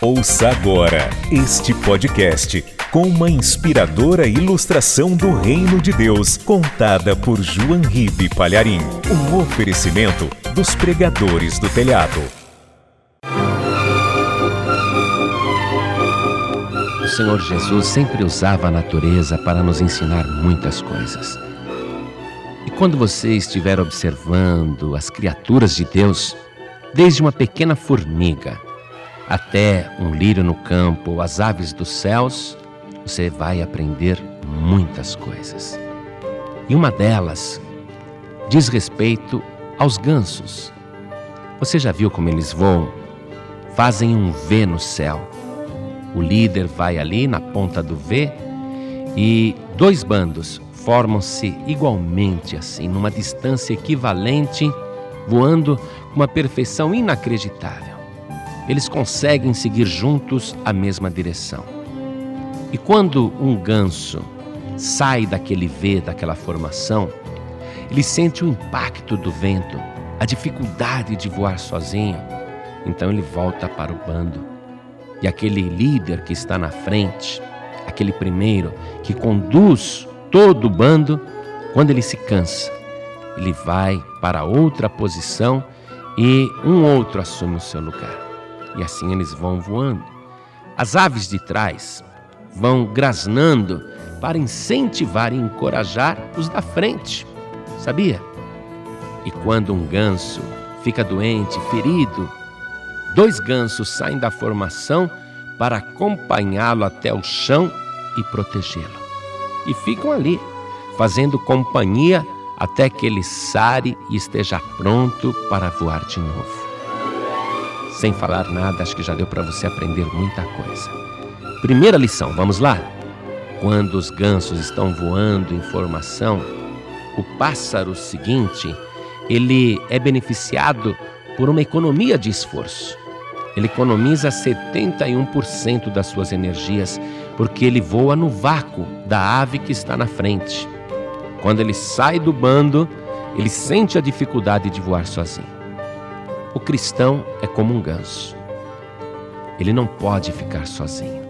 Ouça agora este podcast com uma inspiradora ilustração do Reino de Deus, contada por João Ribe Palharim. Um oferecimento dos pregadores do telhado. O Senhor Jesus sempre usava a natureza para nos ensinar muitas coisas. E quando você estiver observando as criaturas de Deus, desde uma pequena formiga até um lírio no campo, as aves dos céus, você vai aprender muitas coisas. E uma delas diz respeito aos gansos. Você já viu como eles voam? Fazem um V no céu. O líder vai ali na ponta do V e dois bandos formam-se igualmente assim, numa distância equivalente, voando com uma perfeição inacreditável. Eles conseguem seguir juntos a mesma direção. E quando um ganso sai daquele V, daquela formação, ele sente o impacto do vento, a dificuldade de voar sozinho. Então ele volta para o bando. E aquele líder que está na frente, aquele primeiro que conduz todo o bando, quando ele se cansa, ele vai para outra posição e um outro assume o seu lugar. E assim eles vão voando. As aves de trás vão grasnando para incentivar e encorajar os da frente. Sabia? E quando um ganso fica doente, ferido, dois gansos saem da formação para acompanhá-lo até o chão e protegê-lo. E ficam ali, fazendo companhia até que ele sare e esteja pronto para voar de novo. Sem falar nada, acho que já deu para você aprender muita coisa. Primeira lição, vamos lá? Quando os gansos estão voando em formação, o pássaro seguinte, ele é beneficiado por uma economia de esforço. Ele economiza 71% das suas energias porque ele voa no vácuo da ave que está na frente. Quando ele sai do bando, ele sente a dificuldade de voar sozinho. O cristão é como um ganso. Ele não pode ficar sozinho,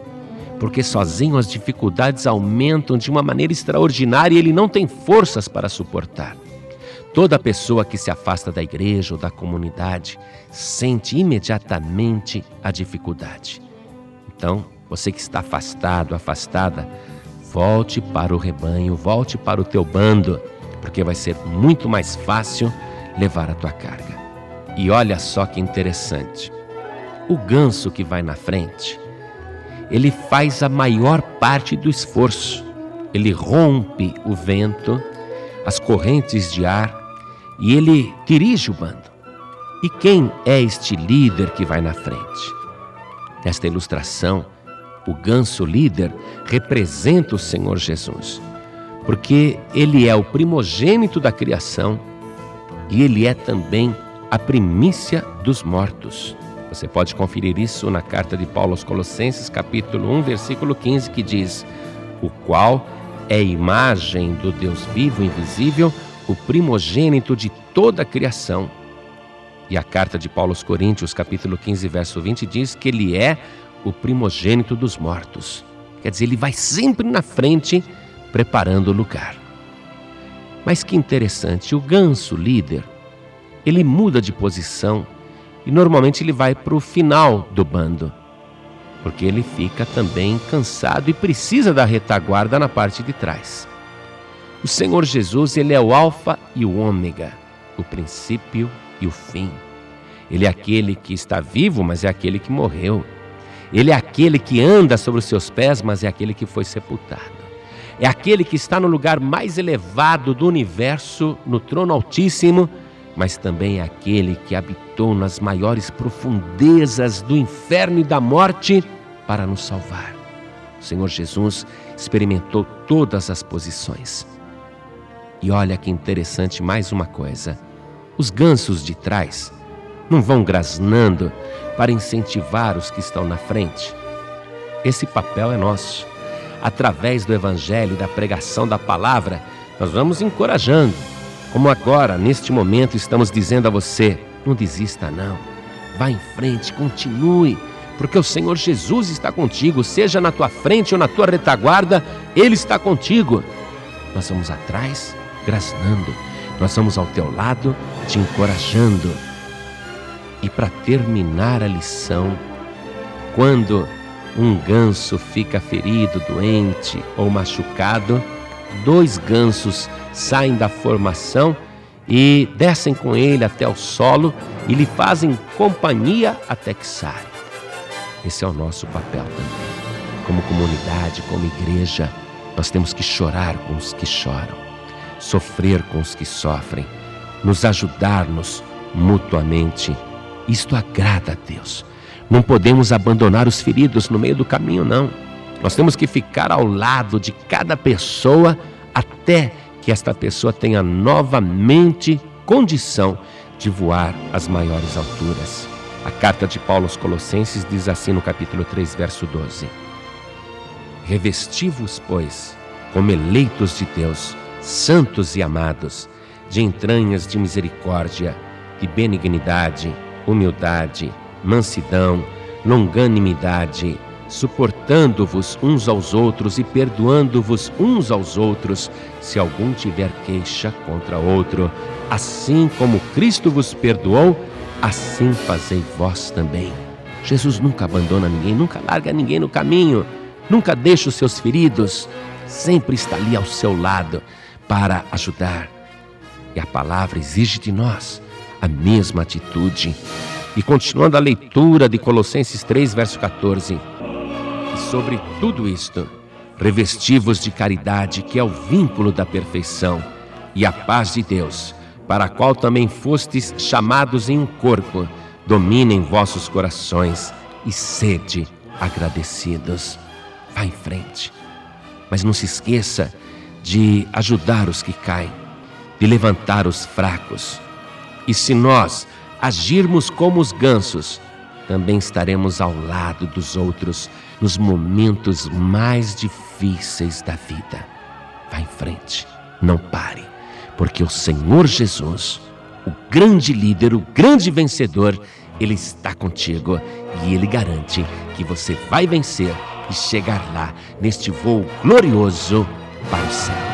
porque sozinho as dificuldades aumentam de uma maneira extraordinária e ele não tem forças para suportar. Toda pessoa que se afasta da igreja ou da comunidade sente imediatamente a dificuldade. Então, você que está afastado, afastada, Volte para o rebanho, volte para o teu bando, porque vai ser muito mais fácil levar a tua carga. E olha só que interessante. O ganso que vai na frente, ele faz a maior parte do esforço. Ele rompe o vento, as correntes de ar e ele dirige o bando. E quem é este líder que vai na frente? Nesta ilustração, o ganso líder representa o Senhor Jesus, porque ele é o primogênito da criação e ele é também a primícia dos mortos. Você pode conferir isso na carta de Paulo aos Colossenses, capítulo 1, versículo 15, que diz: O qual é imagem do Deus vivo e invisível, o primogênito de toda a criação. E a carta de Paulo aos Coríntios, capítulo 15, verso 20, diz que ele é o primogênito dos mortos. Quer dizer, ele vai sempre na frente, preparando o lugar. Mas que interessante, o ganso líder, ele muda de posição e normalmente ele vai para o final do bando, porque ele fica também cansado e precisa da retaguarda na parte de trás. O Senhor Jesus, ele é o alfa e o ômega, o princípio e o fim. Ele é aquele que está vivo, mas é aquele que morreu. Ele é aquele que anda sobre os seus pés, mas é aquele que foi sepultado. É aquele que está no lugar mais elevado do universo, no trono altíssimo, mas também é aquele que habitou nas maiores profundezas do inferno e da morte para nos salvar. O Senhor Jesus experimentou todas as posições. E olha que interessante mais uma coisa: os gansos de trás não vão grasnando para incentivar os que estão na frente. Esse papel é nosso. Através do Evangelho da pregação da palavra, nós vamos encorajando. Como agora, neste momento, estamos dizendo a você: não desista, não. Vá em frente, continue, porque o Senhor Jesus está contigo, seja na tua frente ou na tua retaguarda, Ele está contigo. Nós vamos atrás, grasnando, nós vamos ao teu lado, te encorajando. E para terminar a lição, quando um ganso fica ferido, doente ou machucado, dois gansos saem da formação e descem com ele até o solo e lhe fazem companhia até que saia. Esse é o nosso papel também. Como comunidade, como igreja, nós temos que chorar com os que choram, sofrer com os que sofrem, nos ajudar-nos mutuamente. Isto agrada a Deus. Não podemos abandonar os feridos no meio do caminho, não. Nós temos que ficar ao lado de cada pessoa até que esta pessoa tenha novamente condição de voar às maiores alturas. A carta de Paulo aos Colossenses diz assim no capítulo 3, verso 12: Revesti-vos, pois, como eleitos de Deus, santos e amados, de entranhas de misericórdia, de benignidade, humildade, mansidão, longanimidade, suportando-vos uns aos outros e perdoando-vos uns aos outros, se algum tiver queixa contra outro. Assim como Cristo vos perdoou, assim fazei vós também. Jesus nunca abandona ninguém, nunca larga ninguém no caminho, nunca deixa os seus feridos, sempre está ali ao seu lado para ajudar. E a palavra exige de nós a mesma atitude. E continuando a leitura de Colossenses 3, verso 14. E sobre tudo isto, revestivos de caridade, que é o vínculo da perfeição, e a paz de Deus, para a qual também fostes chamados em um corpo, dominem vossos corações e sede agradecidos. Vá em frente. Mas não se esqueça de ajudar os que caem, de levantar os fracos. E se nós agirmos como os gansos, também estaremos ao lado dos outros nos momentos mais difíceis da vida. Vá em frente, não pare, porque o Senhor Jesus, o grande líder, o grande vencedor, ele está contigo e ele garante que você vai vencer e chegar lá neste voo glorioso para o céu.